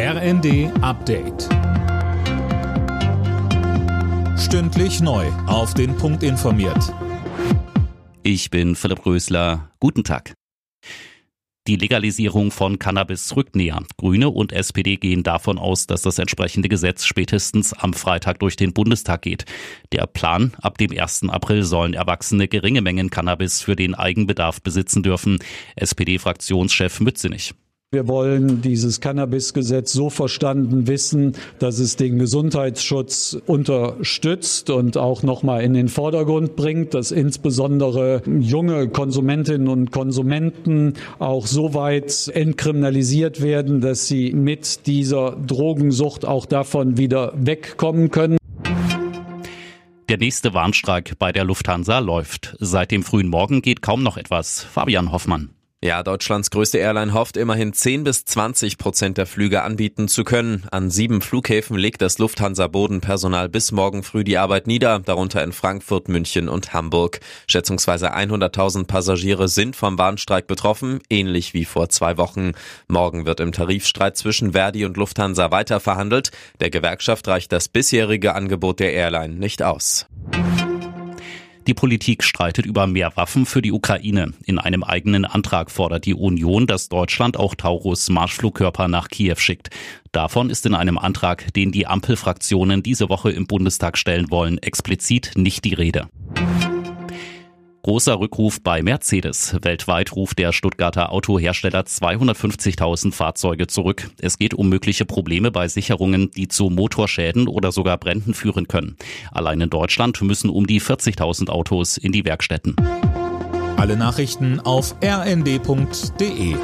RND Update. Stündlich neu. Auf den Punkt informiert. Ich bin Philipp Rösler. Guten Tag. Die Legalisierung von Cannabis rückt näher. Grüne und SPD gehen davon aus, dass das entsprechende Gesetz spätestens am Freitag durch den Bundestag geht. Der Plan, ab dem 1. April sollen Erwachsene geringe Mengen Cannabis für den Eigenbedarf besitzen dürfen. SPD-Fraktionschef Mützenich. Wir wollen dieses Cannabis-Gesetz so verstanden wissen, dass es den Gesundheitsschutz unterstützt und auch nochmal in den Vordergrund bringt, dass insbesondere junge Konsumentinnen und Konsumenten auch so weit entkriminalisiert werden, dass sie mit dieser Drogensucht auch davon wieder wegkommen können. Der nächste Warnstreik bei der Lufthansa läuft. Seit dem frühen Morgen geht kaum noch etwas. Fabian Hoffmann. Ja, Deutschlands größte Airline hofft immerhin 10 bis 20 Prozent der Flüge anbieten zu können. An sieben Flughäfen legt das Lufthansa-Bodenpersonal bis morgen früh die Arbeit nieder, darunter in Frankfurt, München und Hamburg. Schätzungsweise 100.000 Passagiere sind vom Bahnstreik betroffen, ähnlich wie vor zwei Wochen. Morgen wird im Tarifstreit zwischen Verdi und Lufthansa weiter verhandelt. Der Gewerkschaft reicht das bisherige Angebot der Airline nicht aus. Die Politik streitet über mehr Waffen für die Ukraine. In einem eigenen Antrag fordert die Union, dass Deutschland auch Taurus Marschflugkörper nach Kiew schickt. Davon ist in einem Antrag, den die Ampelfraktionen diese Woche im Bundestag stellen wollen, explizit nicht die Rede. Großer Rückruf bei Mercedes. Weltweit ruft der Stuttgarter Autohersteller 250.000 Fahrzeuge zurück. Es geht um mögliche Probleme bei Sicherungen, die zu Motorschäden oder sogar Bränden führen können. Allein in Deutschland müssen um die 40.000 Autos in die Werkstätten. Alle Nachrichten auf rnd.de